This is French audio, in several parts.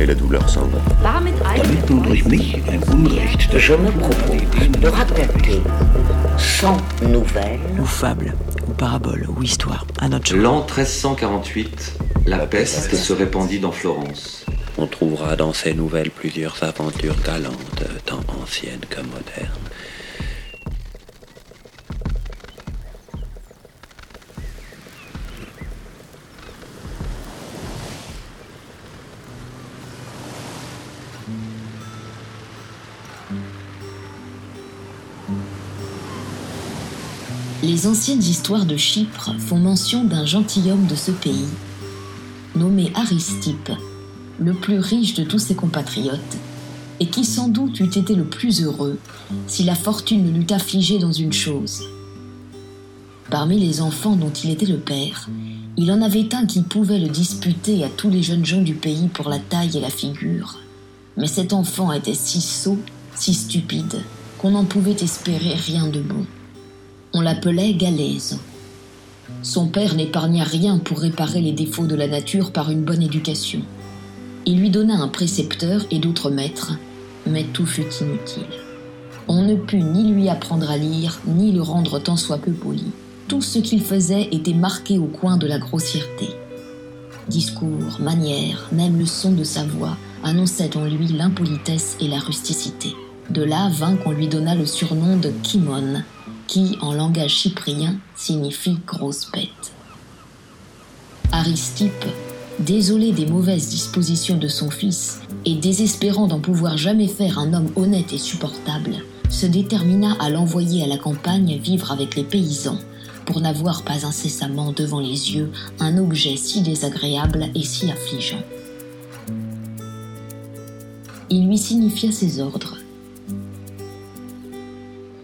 et la douleur s'en va. Damit nun durch mich ein Unrecht Je me propose de raconter sans nouvelles ou fable, ou parabole, ou histoire, à notre. L'an 1348, la peste se répandit dans Florence. On trouvera dans ces nouvelles plusieurs aventures galantes, tant anciennes que modernes. Les anciennes histoires de Chypre font mention d'un gentilhomme de ce pays, nommé Aristippe, le plus riche de tous ses compatriotes, et qui sans doute eût été le plus heureux si la fortune ne l'eût affligé dans une chose. Parmi les enfants dont il était le père, il en avait un qui pouvait le disputer à tous les jeunes gens du pays pour la taille et la figure. Mais cet enfant était si sot, si stupide, qu'on n'en pouvait espérer rien de bon. On l'appelait Galaise. Son père n'épargna rien pour réparer les défauts de la nature par une bonne éducation. Il lui donna un précepteur et d'autres maîtres, mais tout fut inutile. On ne put ni lui apprendre à lire, ni le rendre tant soit peu poli. Tout ce qu'il faisait était marqué au coin de la grossièreté. Discours, manières, même le son de sa voix annonçaient en lui l'impolitesse et la rusticité. De là vint qu'on lui donna le surnom de Kimon, qui, en langage chyprien, signifie grosse bête. Aristippe, désolé des mauvaises dispositions de son fils et désespérant d'en pouvoir jamais faire un homme honnête et supportable, se détermina à l'envoyer à la campagne vivre avec les paysans pour n'avoir pas incessamment devant les yeux un objet si désagréable et si affligeant. Il lui signifia ses ordres.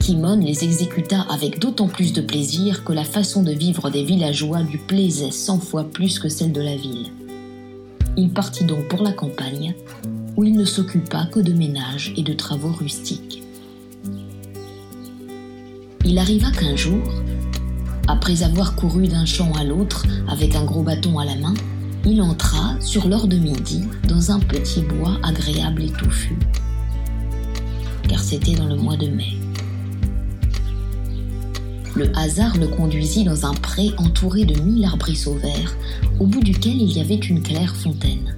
Kimon les exécuta avec d'autant plus de plaisir que la façon de vivre des villageois lui plaisait cent fois plus que celle de la ville. Il partit donc pour la campagne, où il ne s'occupa que de ménage et de travaux rustiques. Il arriva qu'un jour, après avoir couru d'un champ à l'autre avec un gros bâton à la main, il entra, sur l'heure de midi, dans un petit bois agréable et touffu, car c'était dans le mois de mai. Le hasard le conduisit dans un pré entouré de mille arbrisseaux verts, au bout duquel il y avait une claire fontaine.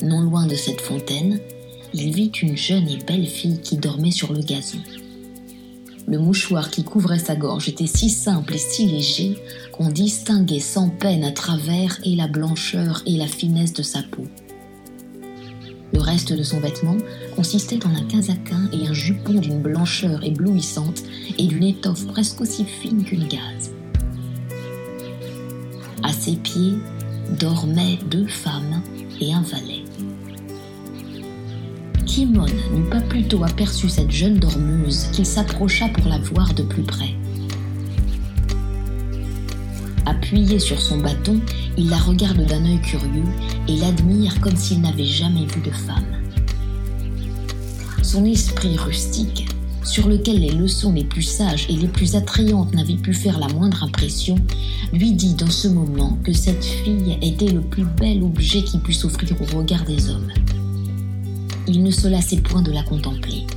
Non loin de cette fontaine, il vit une jeune et belle fille qui dormait sur le gazon. Le mouchoir qui couvrait sa gorge était si simple et si léger qu'on distinguait sans peine à travers et la blancheur et la finesse de sa peau. Le reste de son vêtement consistait en un casaquin et un jupon d'une blancheur éblouissante et d'une étoffe presque aussi fine qu'une gaze. À ses pieds dormaient deux femmes et un valet. Kimon n'eut pas plutôt aperçu cette jeune dormeuse qu'il s'approcha pour la voir de plus près. Appuyé sur son bâton, il la regarde d'un œil curieux et l'admire comme s'il n'avait jamais vu de femme. Son esprit rustique, sur lequel les leçons les plus sages et les plus attrayantes n'avaient pu faire la moindre impression, lui dit dans ce moment que cette fille était le plus bel objet qui pût s'offrir au regard des hommes. Il ne se lassait point de la contempler.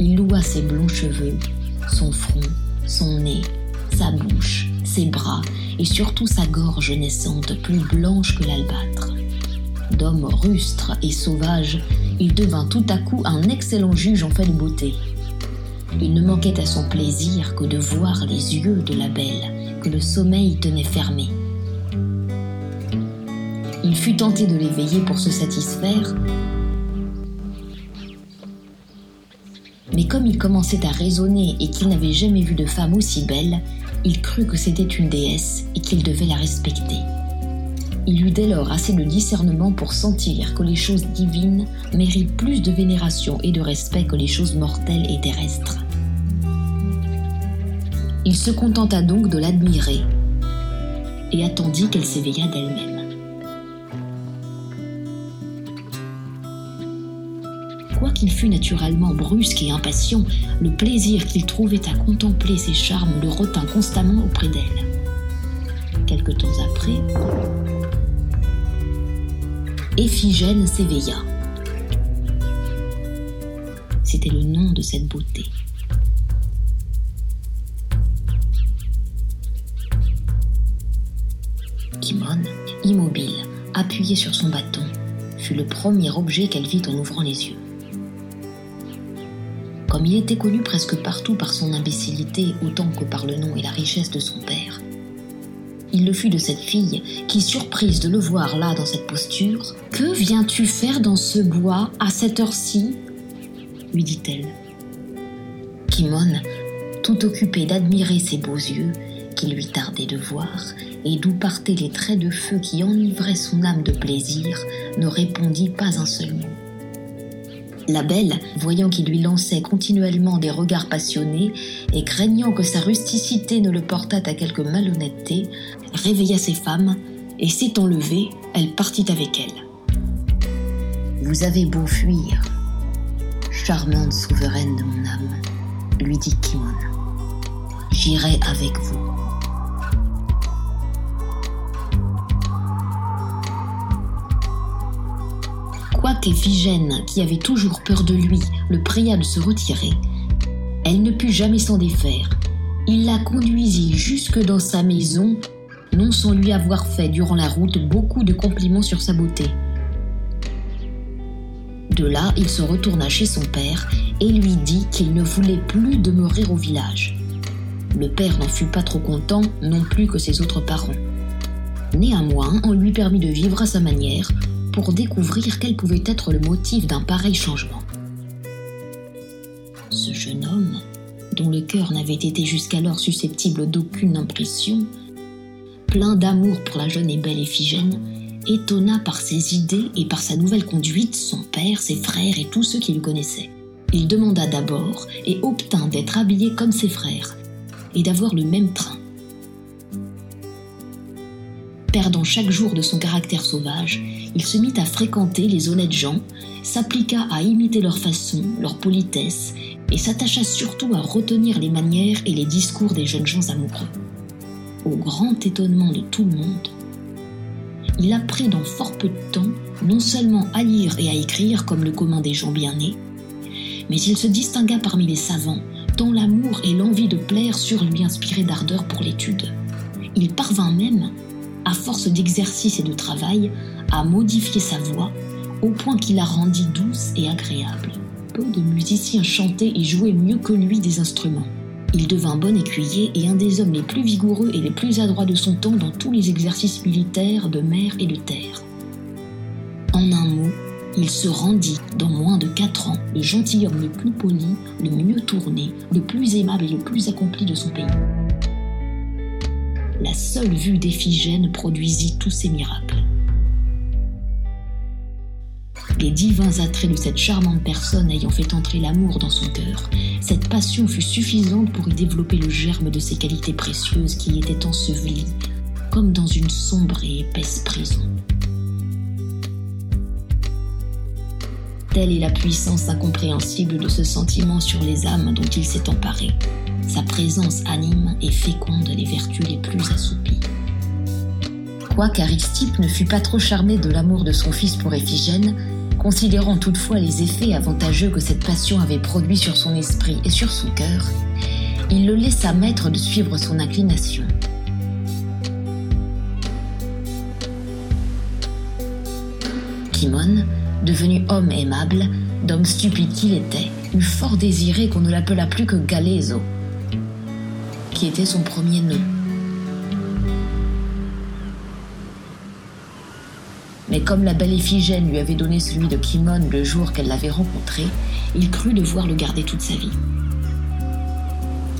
Il loua ses blonds cheveux, son front, son nez, sa bouche, ses bras et surtout sa gorge naissante plus blanche que l'albâtre. D'homme rustre et sauvage, il devint tout à coup un excellent juge en fait de beauté. Il ne manquait à son plaisir que de voir les yeux de la belle que le sommeil tenait fermés. Il fut tenté de l'éveiller pour se satisfaire, mais comme il commençait à raisonner et qu'il n'avait jamais vu de femme aussi belle, il crut que c'était une déesse et qu'il devait la respecter. Il eut dès lors assez de discernement pour sentir que les choses divines méritent plus de vénération et de respect que les choses mortelles et terrestres. Il se contenta donc de l'admirer et attendit qu'elle s'éveillât d'elle-même. Quoiqu'il fût naturellement brusque et impatient, le plaisir qu'il trouvait à contempler ses charmes le retint constamment auprès d'elle. Quelque temps après, Éphigène s'éveilla. C'était le nom de cette beauté. Kimon, immobile, appuyé sur son bâton, fut le premier objet qu'elle vit en ouvrant les yeux. Comme il était connu presque partout par son imbécilité autant que par le nom et la richesse de son père, il le fut de cette fille qui, surprise de le voir là dans cette posture, Que viens-tu faire dans ce bois à cette heure-ci? lui dit-elle. Kimon, tout occupé d'admirer ses beaux yeux, qu'il lui tardait de voir, et d'où partaient les traits de feu qui enivraient son âme de plaisir, ne répondit pas un seul mot. La belle, voyant qu'il lui lançait continuellement des regards passionnés et craignant que sa rusticité ne le portât à quelque malhonnêteté, réveilla ses femmes et s'étant levée, elle partit avec elles. Vous avez beau fuir, charmante souveraine de mon âme, lui dit Kimon. J'irai avec vous. Quoiqu'Éphigène, qui avait toujours peur de lui, le pria de se retirer, elle ne put jamais s'en défaire. Il la conduisit jusque dans sa maison, non sans lui avoir fait durant la route beaucoup de compliments sur sa beauté. De là, il se retourna chez son père et lui dit qu'il ne voulait plus demeurer au village. Le père n'en fut pas trop content non plus que ses autres parents. Néanmoins, on lui permit de vivre à sa manière, pour découvrir quel pouvait être le motif d'un pareil changement. Ce jeune homme, dont le cœur n'avait été jusqu'alors susceptible d'aucune impression, plein d'amour pour la jeune et belle Éphigène, étonna par ses idées et par sa nouvelle conduite son père, ses frères et tous ceux qui le connaissaient. Il demanda d'abord et obtint d'être habillé comme ses frères et d'avoir le même train. Perdant chaque jour de son caractère sauvage, il se mit à fréquenter les honnêtes gens, s'appliqua à imiter leur façon, leur politesse, et s'attacha surtout à retenir les manières et les discours des jeunes gens amoureux. Au grand étonnement de tout le monde, il apprit dans fort peu de temps non seulement à lire et à écrire comme le commun des gens bien nés, mais il se distingua parmi les savants, tant l'amour et l'envie de plaire surent lui inspirer d'ardeur pour l'étude. Il parvint même à force d'exercice et de travail, à modifier sa voix au point qu'il la rendit douce et agréable. Peu de musiciens chantaient et jouaient mieux que lui des instruments. Il devint bon écuyer et un des hommes les plus vigoureux et les plus adroits de son temps dans tous les exercices militaires de mer et de terre. En un mot, il se rendit dans moins de quatre ans le gentilhomme le plus poli, le mieux tourné, le plus aimable et le plus accompli de son pays la seule vue d'Éphigène produisit tous ces miracles. Les divins attraits de cette charmante personne ayant fait entrer l'amour dans son cœur, cette passion fut suffisante pour y développer le germe de ces qualités précieuses qui y étaient ensevelies, comme dans une sombre et épaisse prison. Telle est la puissance incompréhensible de ce sentiment sur les âmes dont il s'est emparé. Sa présence anime et féconde les vertus les plus assoupies. Quoique Aristippe ne fût pas trop charmé de l'amour de son fils pour Éphigène, considérant toutefois les effets avantageux que cette passion avait produits sur son esprit et sur son cœur, il le laissa maître de suivre son inclination. Timon, devenu homme aimable, d'homme stupide qu'il était, eut fort désiré qu'on ne l'appelât plus que Galezo, qui était son premier nom. Mais comme la belle Éphigène lui avait donné celui de Kimon le jour qu'elle l'avait rencontré, il crut devoir le garder toute sa vie.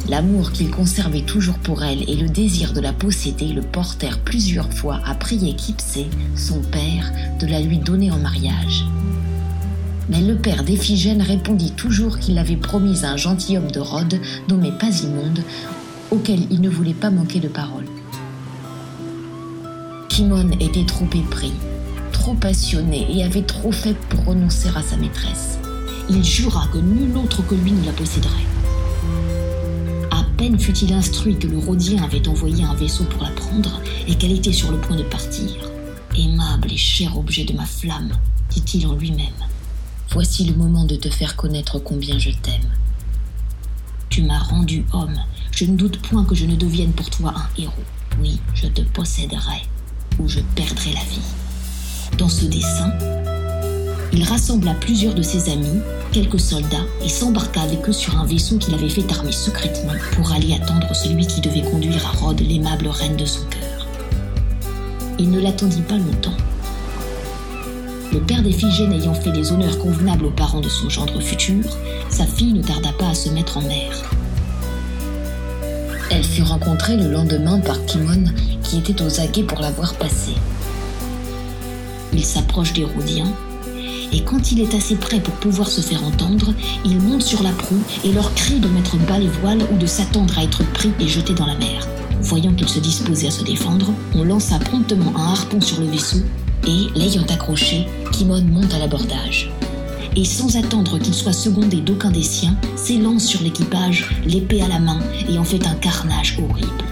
L'amour qu'il conservait toujours pour elle et le désir de la posséder le portèrent plusieurs fois à prier Kipsé, son père, de la lui donner en mariage. Mais le père d'Éphigène répondit toujours qu'il avait promis à un gentilhomme de Rhodes nommé Pasimonde, auquel il ne voulait pas manquer de parole. Kimon était trop épris, trop passionné et avait trop fait pour renoncer à sa maîtresse. Il jura que nul autre que lui ne la posséderait. À peine fut-il instruit que le Rhodien avait envoyé un vaisseau pour la prendre et qu'elle était sur le point de partir. Aimable et cher objet de ma flamme, dit-il en lui-même. Voici le moment de te faire connaître combien je t'aime. Tu m'as rendu homme. Je ne doute point que je ne devienne pour toi un héros. Oui, je te posséderai ou je perdrai la vie. Dans ce dessin, il rassembla plusieurs de ses amis, quelques soldats, et s'embarqua avec eux sur un vaisseau qu'il avait fait armer secrètement pour aller attendre celui qui devait conduire à Rhodes l'aimable reine de son cœur. Il ne l'attendit pas longtemps. Le père d'Éphigène ayant fait les honneurs convenables aux parents de son gendre futur, sa fille ne tarda pas à se mettre en mer. Elle fut rencontrée le lendemain par Kimon, qui était aux aguets pour la voir passer. Il s'approche des Rhodiens, et quand il est assez près pour pouvoir se faire entendre, il monte sur la proue et leur crie de mettre bas les voiles ou de s'attendre à être pris et jeté dans la mer. Voyant qu'il se disposait à se défendre, on lança promptement un harpon sur le vaisseau et, l'ayant accroché, Kimon monte à l'abordage. Et sans attendre qu'il soit secondé d'aucun des siens, s'élance sur l'équipage, l'épée à la main, et en fait un carnage horrible.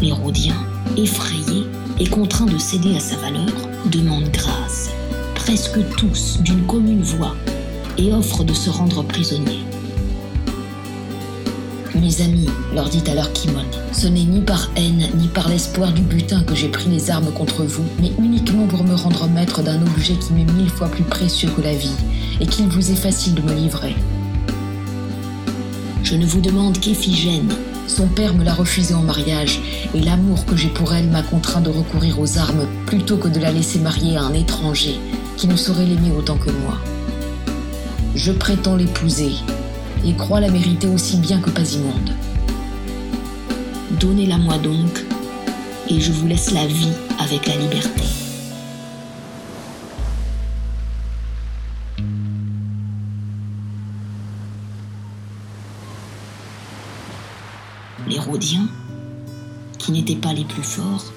Les Rhodiens, effrayés et contraints de céder à sa valeur, demandent grâce, presque tous d'une commune voix, et offrent de se rendre prisonniers. Mes amis, leur dit alors Kimon, ce n'est ni par haine ni par l'espoir du butin que j'ai pris les armes contre vous, mais uniquement pour me rendre maître d'un objet qui m'est mille fois plus précieux que la vie, et qu'il vous est facile de me livrer. Je ne vous demande qu'Éphigène. Son père me l'a refusé en mariage, et l'amour que j'ai pour elle m'a contraint de recourir aux armes plutôt que de la laisser marier à un étranger qui ne saurait l'aimer autant que moi. Je prétends l'épouser, et crois la mériter aussi bien que Pasimonde. Donnez-la moi donc, et je vous laisse la vie avec la liberté. Les Rhodiens, qui n'étaient pas les plus forts,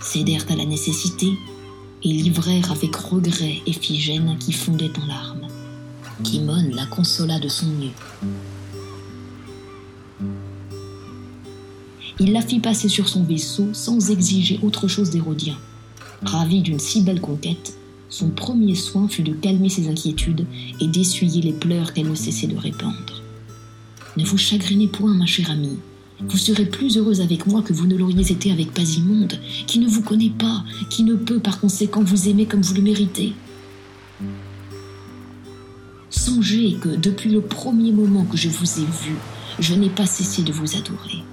cédèrent à la nécessité et livrèrent avec regret Éphigène qui fondait en larmes. Kimon la consola de son mieux. Il la fit passer sur son vaisseau sans exiger autre chose des Rhodiens. Ravi d'une si belle conquête, son premier soin fut de calmer ses inquiétudes et d'essuyer les pleurs qu'elle ne cessait de répandre. Ne vous chagrinez point, ma chère amie. Vous serez plus heureuse avec moi que vous ne l'auriez été avec Pasimonde, qui ne vous connaît pas, qui ne peut par conséquent vous aimer comme vous le méritez. Songez que depuis le premier moment que je vous ai vu, je n'ai pas cessé de vous adorer.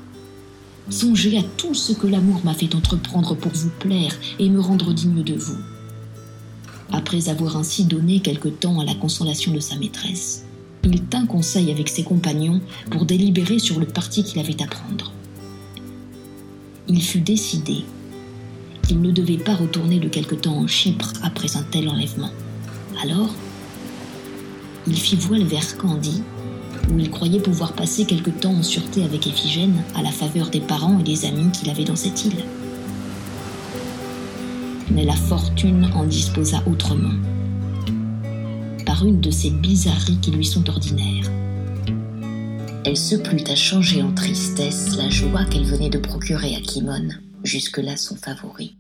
Songez à tout ce que l'amour m'a fait entreprendre pour vous plaire et me rendre digne de vous. Après avoir ainsi donné quelque temps à la consolation de sa maîtresse, il tint conseil avec ses compagnons pour délibérer sur le parti qu'il avait à prendre. Il fut décidé qu'il ne devait pas retourner de quelque temps en Chypre après un tel enlèvement. Alors, il fit voile vers Candie, où il croyait pouvoir passer quelque temps en sûreté avec Éphigène à la faveur des parents et des amis qu'il avait dans cette île. Mais la fortune en disposa autrement, une de ces bizarreries qui lui sont ordinaires. Elle se plut à changer en tristesse la joie qu'elle venait de procurer à Kimon, jusque-là son favori.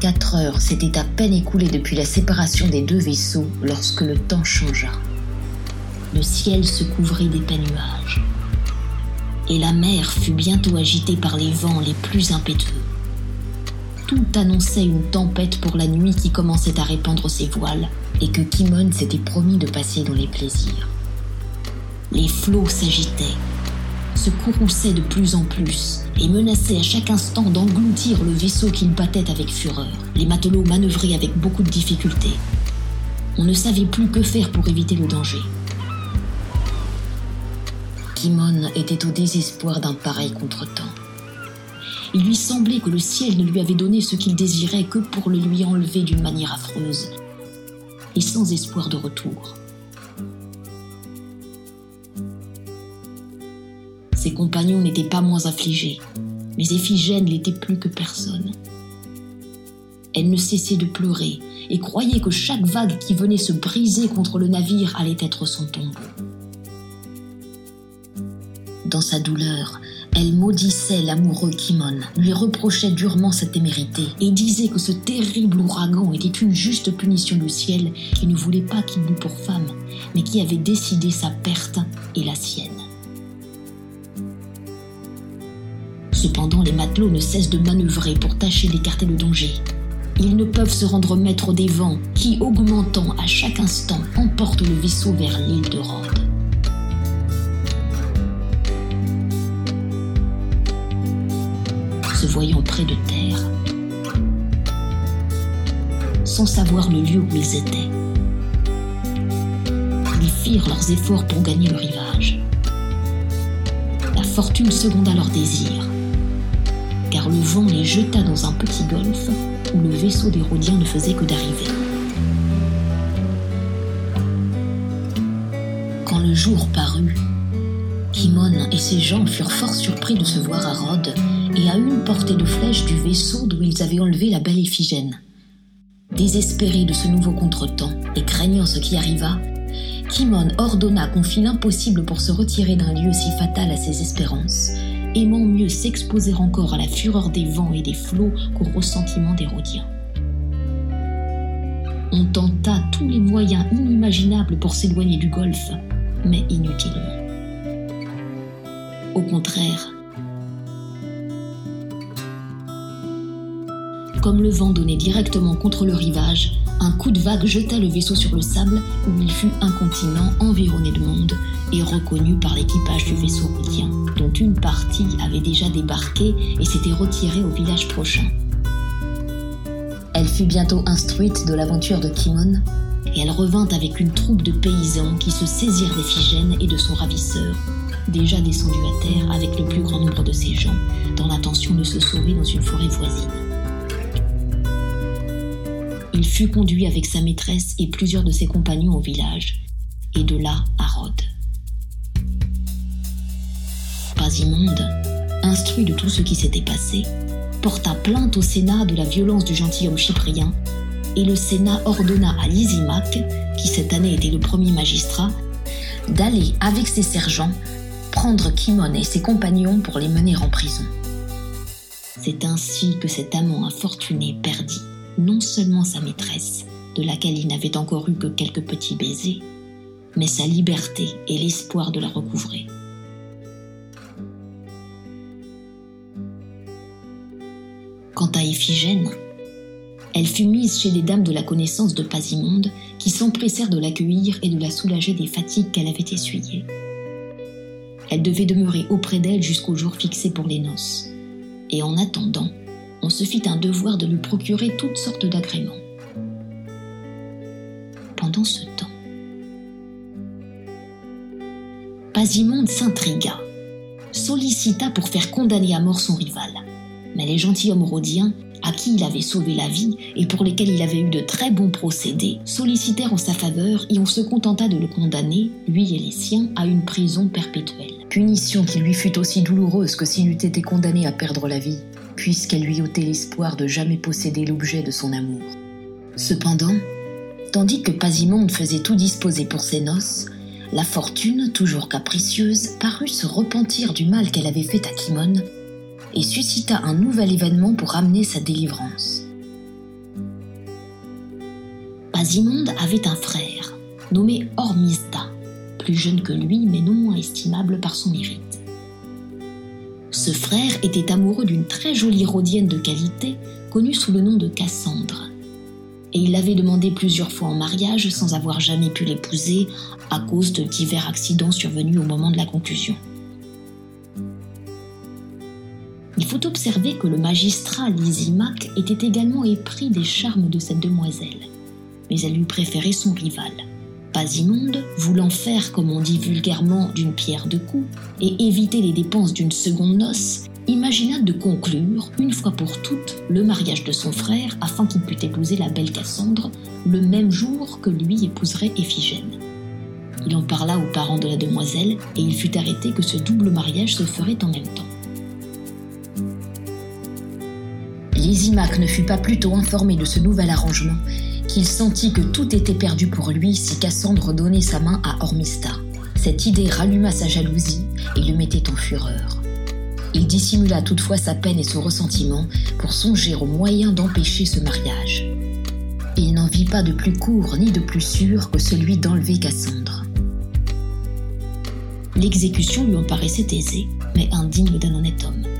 Quatre heures s'étaient à peine écoulées depuis la séparation des deux vaisseaux lorsque le temps changea. Le ciel se couvrit d'épais nuages. Et la mer fut bientôt agitée par les vents les plus impétueux. Tout annonçait une tempête pour la nuit qui commençait à répandre ses voiles et que Kimon s'était promis de passer dans les plaisirs. Les flots s'agitaient, se courrouçaient de plus en plus et menaçaient à chaque instant d'engloutir le vaisseau qu'il battait avec fureur. Les matelots manœuvraient avec beaucoup de difficulté. On ne savait plus que faire pour éviter le danger. Kimon était au désespoir d'un pareil contretemps. Il lui semblait que le ciel ne lui avait donné ce qu'il désirait que pour le lui enlever d'une manière affreuse et sans espoir de retour. Ses compagnons n'étaient pas moins affligés, mais Éphigène l'était plus que personne. Elle ne cessait de pleurer et croyait que chaque vague qui venait se briser contre le navire allait être son tombeau. Dans sa douleur, elle maudissait l'amoureux Kimon, lui reprochait durement sa témérité et disait que ce terrible ouragan était une juste punition du ciel qui ne voulait pas qu'il l'eût pour femme, mais qui avait décidé sa perte et la sienne. Cependant, les matelots ne cessent de manœuvrer pour tâcher d'écarter le danger. Ils ne peuvent se rendre maîtres des vents qui, augmentant à chaque instant, emportent le vaisseau vers l'île de Rhodes. Voyant près de terre, sans savoir le lieu où ils étaient, ils firent leurs efforts pour gagner le rivage. La fortune seconda leurs désirs, car le vent les jeta dans un petit golfe où le vaisseau des Rhodiens ne faisait que d'arriver. Quand le jour parut, Kimon et ses gens furent fort surpris de se voir à Rhodes et à une portée de flèche du vaisseau d'où ils avaient enlevé la belle Iphigène. Désespéré de ce nouveau contretemps et craignant ce qui arriva, Kimon ordonna qu'on fît l'impossible pour se retirer d'un lieu si fatal à ses espérances, aimant mieux s'exposer encore à la fureur des vents et des flots qu'au ressentiment des Rhodiens. On tenta tous les moyens inimaginables pour s'éloigner du golfe, mais inutilement. Au contraire, comme le vent donnait directement contre le rivage, un coup de vague jeta le vaisseau sur le sable où il fut incontinent, environné de monde et reconnu par l'équipage du vaisseau rhodien, dont une partie avait déjà débarqué et s'était retirée au village prochain. Elle fut bientôt instruite de l'aventure de Kimon et elle revint avec une troupe de paysans qui se saisirent d'Éphigène et de son ravisseur, déjà descendu à terre avec le plus grand nombre de ses gens, dans l'intention de se sauver dans une forêt voisine. Il fut conduit avec sa maîtresse et plusieurs de ses compagnons au village, et de là à Rhodes. Pasimonde, instruit de tout ce qui s'était passé, porta plainte au Sénat de la violence du gentilhomme chyprien, et le Sénat ordonna à Lysimaque, qui cette année était le premier magistrat, d'aller avec ses sergents prendre Kimon et ses compagnons pour les mener en prison. C'est ainsi que cet amant infortuné perdit non seulement sa maîtresse, de laquelle il n'avait encore eu que quelques petits baisers, mais sa liberté et l'espoir de la recouvrer. Quant à Iphigène, elle fut mise chez les dames de la connaissance de Pasimonde qui s'empressèrent de l'accueillir et de la soulager des fatigues qu'elle avait essuyées. Elle devait demeurer auprès d'elle jusqu'au jour fixé pour les noces. Et en attendant, on se fit un devoir de lui procurer toutes sortes d'agréments. Pendant ce temps, Pasimonde s'intrigua, sollicita pour faire condamner à mort son rival. Mais les gentilshommes rhodiens, à qui il avait sauvé la vie et pour lesquels il avait eu de très bons procédés, sollicitèrent en sa faveur et on se contenta de le condamner, lui et les siens, à une prison perpétuelle. Punition qui lui fut aussi douloureuse que s'il eût été condamné à perdre la vie, puisqu'elle lui ôtait l'espoir de jamais posséder l'objet de son amour. Cependant, tandis que Pasimonde faisait tout disposer pour ses noces, la fortune, toujours capricieuse, parut se repentir du mal qu'elle avait fait à Kimon et suscita un nouvel événement pour amener sa délivrance. Pasimonde avait un frère, nommé Hormisda, plus jeune que lui mais non moins estimable par son mérite. Ce frère était amoureux d'une très jolie rhodienne de qualité, connue sous le nom de Cassandre. Et il l'avait demandé plusieurs fois en mariage sans avoir jamais pu l'épouser à cause de divers accidents survenus au moment de la conclusion. Il faut observer que le magistrat Lysimaque était également épris des charmes de cette demoiselle, mais elle lui préférait son rival, Pasimonde, voulant faire, comme on dit vulgairement, d'une pierre deux coups, et éviter les dépenses d'une seconde noce, imagina de conclure, une fois pour toutes, le mariage de son frère afin qu'il pût épouser la belle Cassandre le même jour que lui épouserait Éphigène. Il en parla aux parents de la demoiselle et il fut arrêté que ce double mariage se ferait en même temps. Lysimaque ne fut pas plutôt informé de ce nouvel arrangement qu'il sentit que tout était perdu pour lui si Cassandre donnait sa main à Ormista. Cette idée ralluma sa jalousie et le mettait en fureur. Il dissimula toutefois sa peine et son ressentiment pour songer aux moyens d'empêcher ce mariage. Il n'en vit pas de plus court ni de plus sûr que celui d'enlever Cassandre. L'exécution lui en paraissait aisée, mais indigne d'un honnête homme.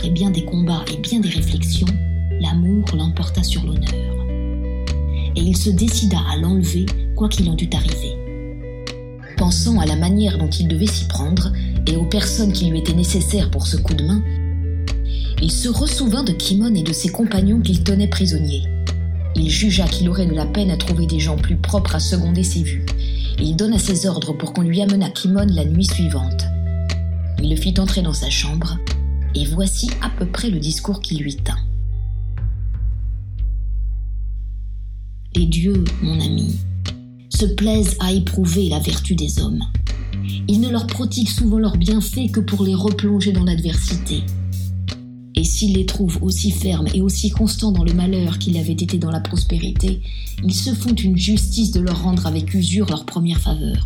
Après bien des combats et bien des réflexions, l'amour l'emporta sur l'honneur. Et il se décida à l'enlever, quoi qu'il en dût arriver. Pensant à la manière dont il devait s'y prendre et aux personnes qui lui étaient nécessaires pour ce coup de main, il se ressouvint de Kimon et de ses compagnons qu'il tenait prisonniers. Il jugea qu'il aurait de la peine à trouver des gens plus propres à seconder ses vues. Il donna ses ordres pour qu'on lui amenât Kimon la nuit suivante. Il le fit entrer dans sa chambre, et voici à peu près le discours qu'il lui tint. Les dieux, mon ami, se plaisent à éprouver la vertu des hommes. Ils ne leur prodiguent souvent leurs bienfaits que pour les replonger dans l'adversité. Et s'ils les trouvent aussi fermes et aussi constants dans le malheur qu'ils avaient été dans la prospérité, ils se font une justice de leur rendre avec usure leur première faveur.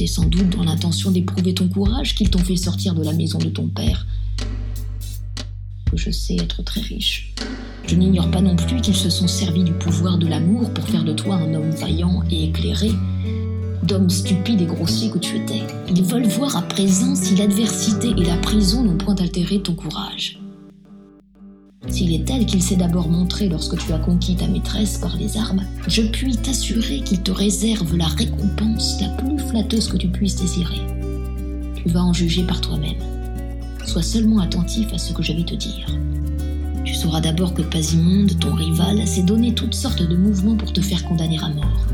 C'est sans doute dans l'intention d'éprouver ton courage qu'ils t'ont fait sortir de la maison de ton père. Que je sais être très riche. Je n'ignore pas non plus qu'ils se sont servis du pouvoir de l'amour pour faire de toi un homme vaillant et éclairé, d'homme stupide et grossier que tu étais. Ils veulent voir à présent si l'adversité et la prison n'ont point altéré ton courage. S'il est tel qu'il s'est d'abord montré lorsque tu as conquis ta maîtresse par les armes, je puis t'assurer qu'il te réserve la récompense la plus flatteuse que tu puisses désirer. Tu vas en juger par toi-même. Sois seulement attentif à ce que je vais te dire. Tu sauras d'abord que Pasimonde, ton rival, s'est donné toutes sortes de mouvements pour te faire condamner à mort.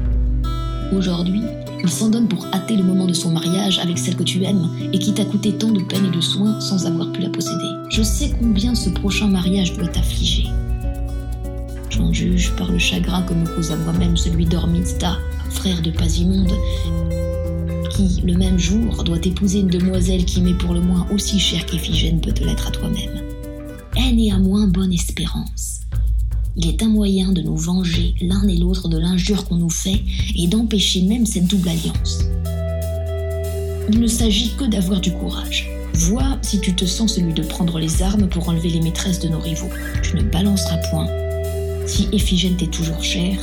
Aujourd'hui, il s'en donne pour hâter le moment de son mariage avec celle que tu aimes et qui t'a coûté tant de peine et de soins sans avoir pu la posséder. Je sais combien ce prochain mariage doit t'affliger. J'en juge par le chagrin que me cause à moi-même celui d'Ormista, frère de Pasimonde, qui, le même jour, doit épouser une demoiselle qui m'est pour le moins aussi chère qu'Éphigène peut te l'être à toi-même. Haine et à moins bonne espérance il est un moyen de nous venger l'un et l'autre de l'injure qu'on nous fait et d'empêcher même cette double alliance. Il ne s'agit que d'avoir du courage. Vois si tu te sens celui de prendre les armes pour enlever les maîtresses de nos rivaux. Tu ne balanceras point. Si Éphigène t'est toujours chère,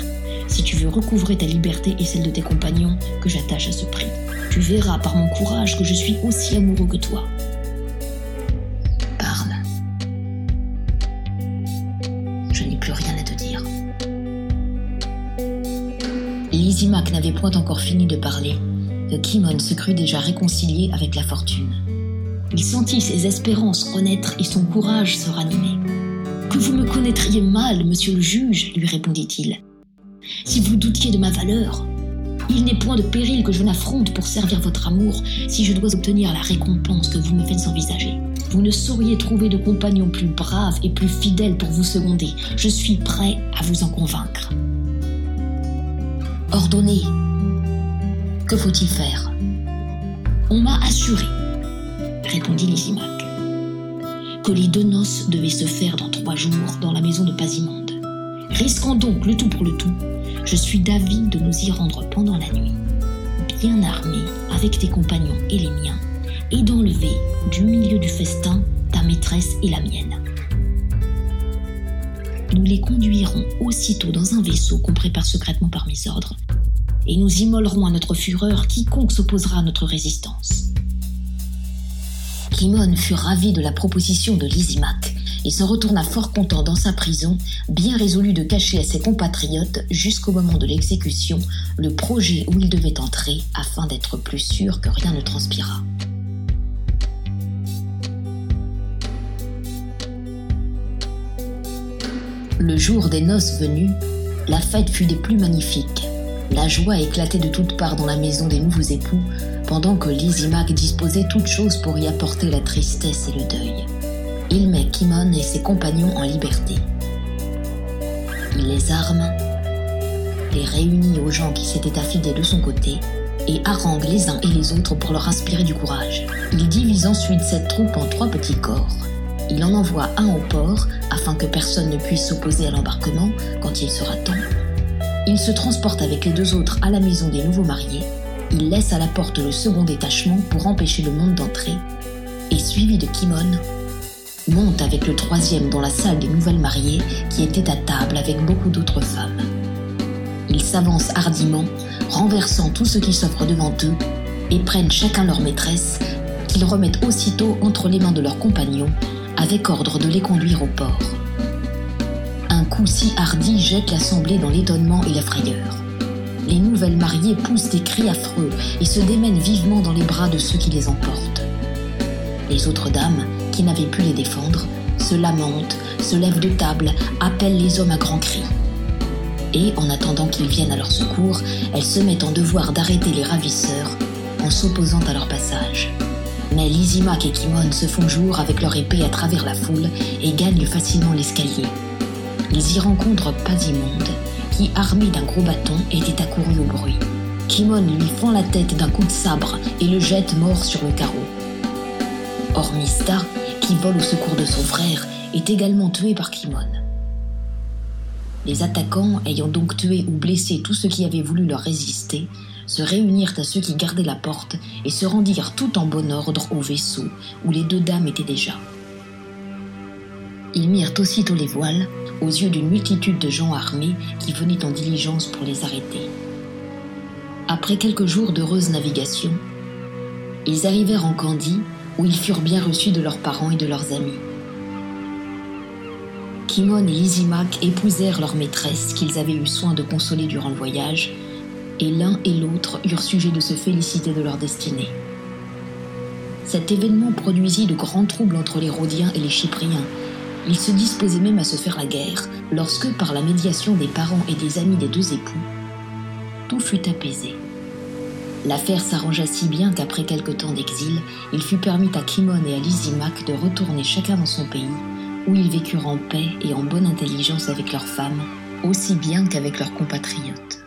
si tu veux recouvrer ta liberté et celle de tes compagnons, que j'attache à ce prix. Tu verras par mon courage que je suis aussi amoureux que toi. Lysimac n'avait point encore fini de parler que Kimon se crut déjà réconcilié avec la fortune. Il sentit ses espérances renaître et son courage se ranimer. Que vous me connaîtriez mal, monsieur le juge, lui répondit-il. Si vous doutiez de ma valeur, il n'est point de péril que je n'affronte pour servir votre amour si je dois obtenir la récompense que vous me faites envisager. Vous ne sauriez trouver de compagnon plus brave et plus fidèle pour vous seconder. Je suis prêt à vous en convaincre. Ordonnez. Que faut-il faire? On m'a assuré, répondit Lysimac, que les deux noces devaient se faire dans trois jours dans la maison de Pasimonde. Risquons donc le tout pour le tout. Je suis d'avis de nous y rendre pendant la nuit, bien armés avec tes compagnons et les miens, et d'enlever du milieu du festin ta maîtresse et la mienne. Nous les conduirons aussitôt dans un vaisseau qu'on prépare secrètement par mes ordres, et nous immolerons à notre fureur quiconque s'opposera à notre résistance. Kimon fut ravi de la proposition de Lysimac et se retourna fort content dans sa prison, bien résolu de cacher à ses compatriotes, jusqu'au moment de l'exécution, le projet où il devait entrer afin d'être plus sûr que rien ne transpira. Le jour des noces venu, la fête fut des plus magnifiques. La joie éclatait de toutes parts dans la maison des nouveaux époux, pendant que Lysimac disposait toutes choses pour y apporter la tristesse et le deuil. Il met Kimon et ses compagnons en liberté. Il les arme, les réunit aux gens qui s'étaient affidés de son côté et harangue les uns et les autres pour leur inspirer du courage. Il divise ensuite cette troupe en trois petits corps. Il en envoie un au port afin que personne ne puisse s'opposer à l'embarquement quand il sera temps. Il se transporte avec les deux autres à la maison des nouveaux mariés. Il laisse à la porte le second détachement pour empêcher le monde d'entrer. Et suivi de Kimon, monte avec le troisième dans la salle des nouvelles mariées qui était à table avec beaucoup d'autres femmes. Ils s'avancent hardiment, renversant tout ce qui s'offre devant eux, et prennent chacun leur maîtresse, qu'ils remettent aussitôt entre les mains de leurs compagnons, avec ordre de les conduire au port. Un coup si hardi jette l'assemblée dans l'étonnement et la frayeur. Les nouvelles mariées poussent des cris affreux et se démènent vivement dans les bras de ceux qui les emportent. Les autres dames, qui n'avaient pu les défendre, se lamentent, se lèvent de table, appellent les hommes à grands cris et, en attendant qu'ils viennent à leur secours, elles se mettent en devoir d'arrêter les ravisseurs en s'opposant à leur passage. Mais Lysimac et Kimon se font jour avec leur épée à travers la foule et gagnent facilement l'escalier. Ils y rencontrent Pasimonde, qui, armé d'un gros bâton, était accouru au bruit. Kimon lui fend la tête d'un coup de sabre et le jette mort sur le carreau. Ormista, qui vole au secours de son frère, est également tué par Kimon. Les attaquants, ayant donc tué ou blessé tous ceux qui avaient voulu leur résister, se réunirent à ceux qui gardaient la porte et se rendirent tout en bon ordre au vaisseau où les deux dames étaient déjà. Ils mirent aussitôt les voiles aux yeux d'une multitude de gens armés qui venaient en diligence pour les arrêter. Après quelques jours d'heureuse navigation, ils arrivèrent en Candie où ils furent bien reçus de leurs parents et de leurs amis. Kimon et Lysimac épousèrent leur maîtresse qu'ils avaient eu soin de consoler durant le voyage, et l'un et l'autre eurent sujet de se féliciter de leur destinée. Cet événement produisit de grands troubles entre les Rhodiens et les Chypriens. Ils se disposaient même à se faire la guerre lorsque, par la médiation des parents et des amis des deux époux, tout fut apaisé. L'affaire s'arrangea si bien qu'après quelque temps d'exil, il fut permis à Kimon et à Lysimac de retourner chacun dans son pays où ils vécurent en paix et en bonne intelligence avec leurs femmes, aussi bien qu'avec leurs compatriotes.